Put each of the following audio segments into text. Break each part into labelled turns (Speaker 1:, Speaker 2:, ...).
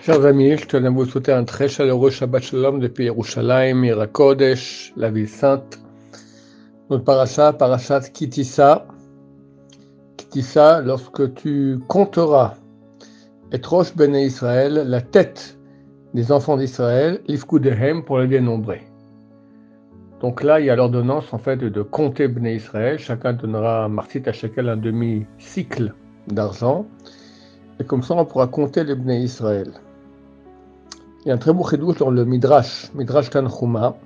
Speaker 1: Chers amis, je tenais à vous souhaiter un très chaleureux Shabbat Shalom depuis Yerushalayim, Irakodesh, la ville sainte. Notre paracha, parachat Kitissa. Kitissa, lorsque tu compteras et Rosh Bene Israël, la tête des enfants d'Israël, Ifkudehem, pour les dénombrer. Donc là, il y a l'ordonnance en fait de compter Bene Israël. Chacun donnera martit à chacun un demi-cycle d'argent. Et comme ça, on pourra compter les Bnei Israël. Il y a un très beau chidouche dans le Midrash, Midrash Tanchuma,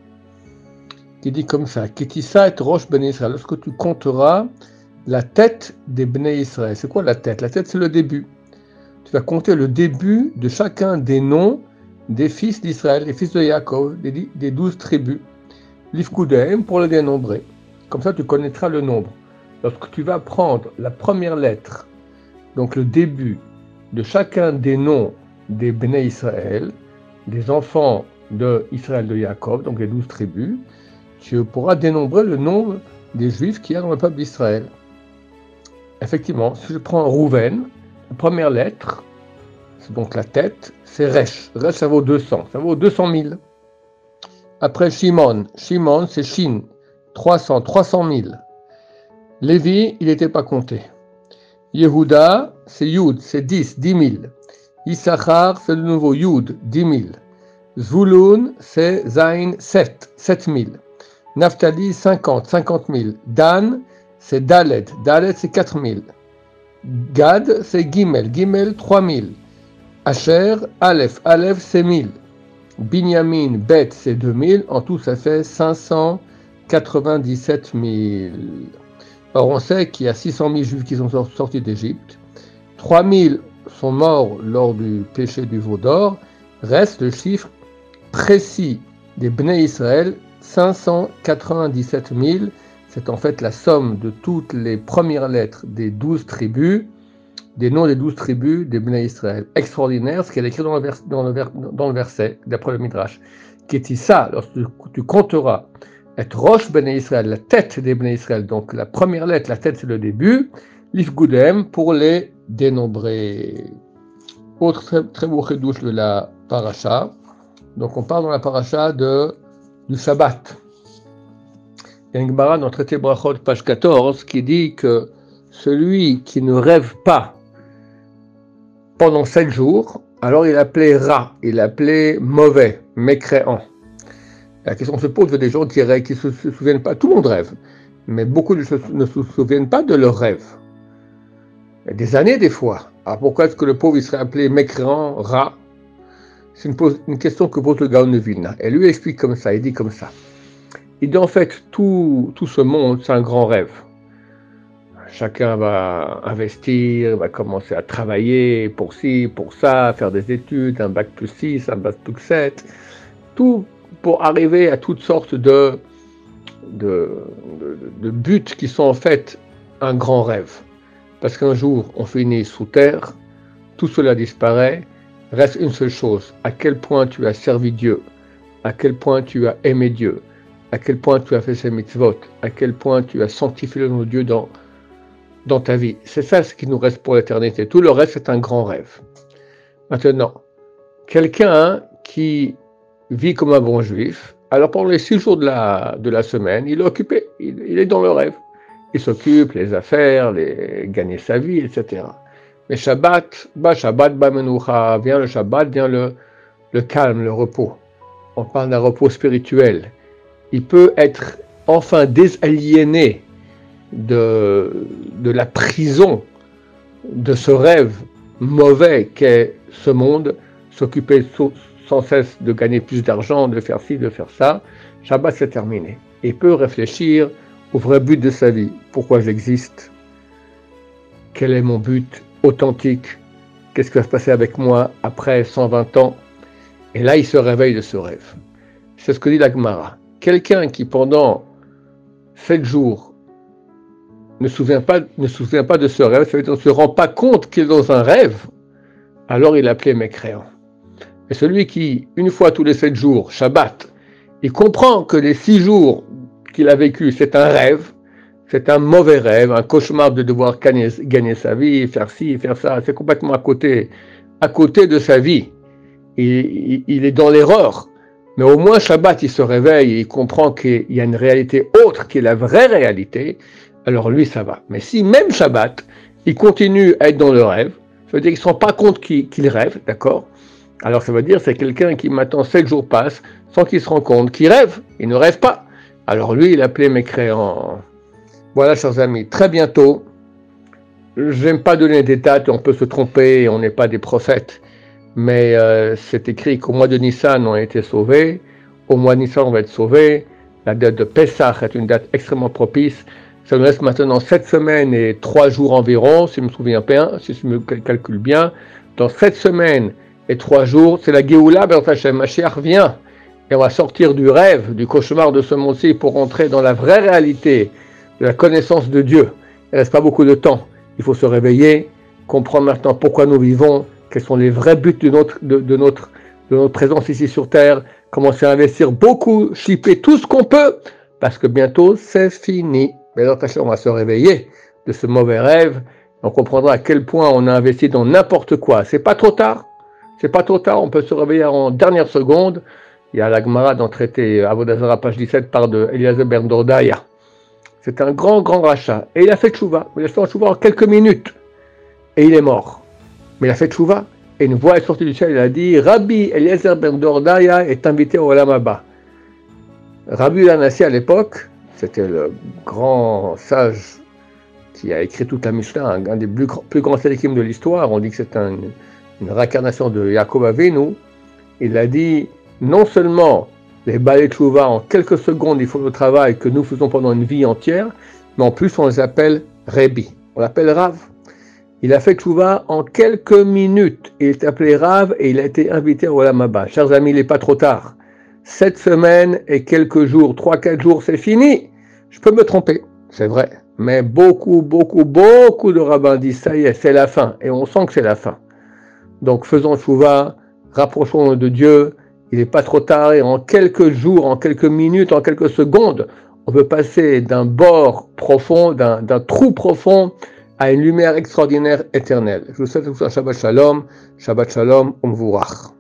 Speaker 1: qui dit comme ça Kitissa et Rosh Bnei Israël. Lorsque tu compteras la tête des Bnei Israël. C'est quoi la tête? La tête, c'est le début. Tu vas compter le début de chacun des noms des fils d'Israël, des fils de Yaakov, des douze tribus. L'Ifkudaim pour le dénombrer. Comme ça, tu connaîtras le nombre. Lorsque tu vas prendre la première lettre, donc le début de chacun des noms des Bnei Israël, des enfants de Israël de Jacob, donc les douze tribus, tu pourras dénombrer le nombre des Juifs qui y a dans le peuple d'Israël. Effectivement, si je prends Rouven, la première lettre, c'est donc la tête, c'est Resh. Resh, ça vaut 200, ça vaut 200 000. Après Shimon, Shimon, c'est Shin, 300, 300 000. Lévi, il n'était pas compté. Yehuda, c'est Yud, c'est 10, 10 000. Issachar, c'est de nouveau Yud, 10 000. Zvulun, c'est Zain, 7, 7 000. Naphtali, 50, 50 000. Dan, c'est Dalet, Dalet, c'est 4 000. Gad, c'est Gimel, Gimel, 3 000. Asher, Aleph, Aleph, c'est 1000. Binyamin, Bet, c'est 2000. En tout, ça fait 597 000. Or, on sait qu'il y a 600 000 juifs qui sont sortis d'Égypte, 3 000 sont morts lors du péché du veau d'or, reste le chiffre précis des Bnei Israël, 597 000. C'est en fait la somme de toutes les premières lettres des douze tribus, des noms des douze tribus des Bnei Israël. Extraordinaire ce qu'elle écrit dans le, verset, d'après le Midrash. Ça, lorsque tu compteras et Roche Ben Israël, la tête des Ben Israël. Donc la première lettre, la tête c'est le début. Lif Goudem pour les dénombrer. Autre très, beau redouche de la paracha. Donc on parle dans la paracha de, du Shabbat. Il y a une dans traité Brachot, page 14, qui dit que celui qui ne rêve pas pendant sept jours, alors il appelait rat, il appelait mauvais, mécréant. La question se pose des gens qui ne se, souviennent pas. Tout le monde rêve, mais beaucoup ne se, souviennent pas de leurs rêves. Des années, des fois. Alors pourquoi est-ce que le pauvre il serait appelé mécréant, rat C'est une, question que pose le Gaon de Vilna. Et lui explique comme ça, il dit comme ça. Il dit en fait, tout, tout ce monde, c'est un grand rêve. Chacun va investir, va commencer à travailler pour ci, pour ça, faire des études, un bac plus 6, un bac plus 7. Tout, pour arriver à toutes sortes de, de, buts qui sont en fait un grand rêve. Parce qu'un jour, on finit sous terre, tout cela disparaît, reste une seule chose, à quel point tu as servi Dieu, à quel point tu as aimé Dieu, à quel point tu as fait ses mitzvot, à quel point tu as sanctifié le nom de Dieu dans, ta vie. C'est ça ce qui nous reste pour l'éternité. Tout le reste, c'est un grand rêve. Maintenant, quelqu'un qui vit comme un bon juif. Alors pendant les six jours de la semaine, il est occupé, il, est dans le rêve. Il s'occupe, les affaires, les, gagner sa vie, etc. Mais Shabbat, bah Shabbat, bah menoucha, vient le Shabbat, vient le, le calme, le repos. On parle d'un repos spirituel. Il peut être enfin désaliéné de, de la prison de ce rêve mauvais qu'est ce monde, s'occuper sans cesse de gagner plus d'argent, de faire ci, de faire ça, Shabbat c'est terminé. Il peut réfléchir au vrai but de sa vie. Pourquoi j'existe? Quel est mon but authentique? Qu'est-ce qui va se passer avec moi après 120 ans? Et là, il se réveille de ce rêve. C'est ce que dit l'Agmara. Quelqu'un qui pendant 7 jours ne se souvient pas, ne pas de ce rêve, ça veut dire ne se rend pas compte qu'il est dans un rêve, alors il appelait mécréant. Et celui qui, une fois tous les sept jours, Shabbat, il comprend que les six jours qu'il a vécu, c'est un rêve, c'est un mauvais rêve, un cauchemar de devoir gagner, sa vie, faire ci, faire ça, c'est complètement à côté, à côté de sa vie. il, est dans l'erreur. Mais au moins Shabbat, il se réveille et il comprend qu'il y a une réalité autre qui est la vraie réalité. Alors lui, ça va. Mais si même Shabbat, il continue à être dans le rêve, ça veut dire qu'il ne se rend pas compte qu'il rêve, d'accord? Alors ça veut dire c'est quelqu'un qui maintenant sept jours passent sans qu'il se rende compte qu'il rêve. Il ne rêve pas. Alors lui, il appelait mes créants. Voilà, chers amis, très bientôt. J'aime pas donner des dates, on peut se tromper, on n'est pas des prophètes. Mais euh, c'est écrit qu'au mois de Nissan, on a été sauvés. Au mois de Nissan, on va être sauvés. La date de Pessah est une date extrêmement propice. Ça nous reste maintenant sept semaines et trois jours environ, si je me souviens bien, si je me calcule bien. Dans sept semaines et trois jours, c'est la Géoula, ben, Hashem, Mashiach vient. Et on va sortir du rêve, du cauchemar de ce monde-ci pour rentrer dans la vraie réalité de la connaissance de Dieu. Il ne reste pas beaucoup de temps. Il faut se réveiller, comprendre maintenant pourquoi nous vivons, quels sont les vrais buts de notre, de, notre, de notre présence ici sur Terre, commencer à investir beaucoup, chipper tout ce qu'on peut, parce que bientôt c'est fini. Mais dans on va se réveiller de ce mauvais rêve. On comprendra à quel point on a investi dans n'importe quoi. C'est pas trop tard. C'est pas trop tard. On peut se réveiller en dernière seconde. Il y a la Gemara dans le traité Avodazara, page 17, par de Eliezer Ben C'est un grand, grand rachat. Et il a fait chouva. Il a fait chouva en quelques minutes. Et il est mort. Mais il a fait chouva. Et une voix est sortie du ciel. Il a dit Rabbi Eliezer Ben est invité au Olam Rabbi Lanassi à l'époque, c'était le grand sage qui a écrit toute la Mishnah, un, des plus, grands de l'histoire. On dit que c'est une réincarnation de Yaakov Avinu. Il a dit non seulement les balais de en quelques secondes, ils font le travail que nous faisons pendant une vie entière, mais en plus on les appelle Rebi. On l'appelle Rav. Il a fait Tchouva en quelques minutes. Il est appelé Rav et il a été invité au Olamaba. Chers amis, il n'est pas trop tard. Sept semaines et quelques jours, trois, quatre jours, c'est fini. Je peux me tromper, c'est vrai. Mais beaucoup, beaucoup, beaucoup de rabbins disent ça y est, c'est la fin. Et on sent que c'est la fin. Donc faisons chouva, rapprochons-nous de Dieu. Il n'est pas trop tard et en quelques jours, en quelques minutes, en quelques secondes, on peut passer d'un bord profond, d'un trou profond, à une lumière extraordinaire éternelle. Je vous souhaite un Shabbat Shalom, Shabbat Shalom, Umvurach.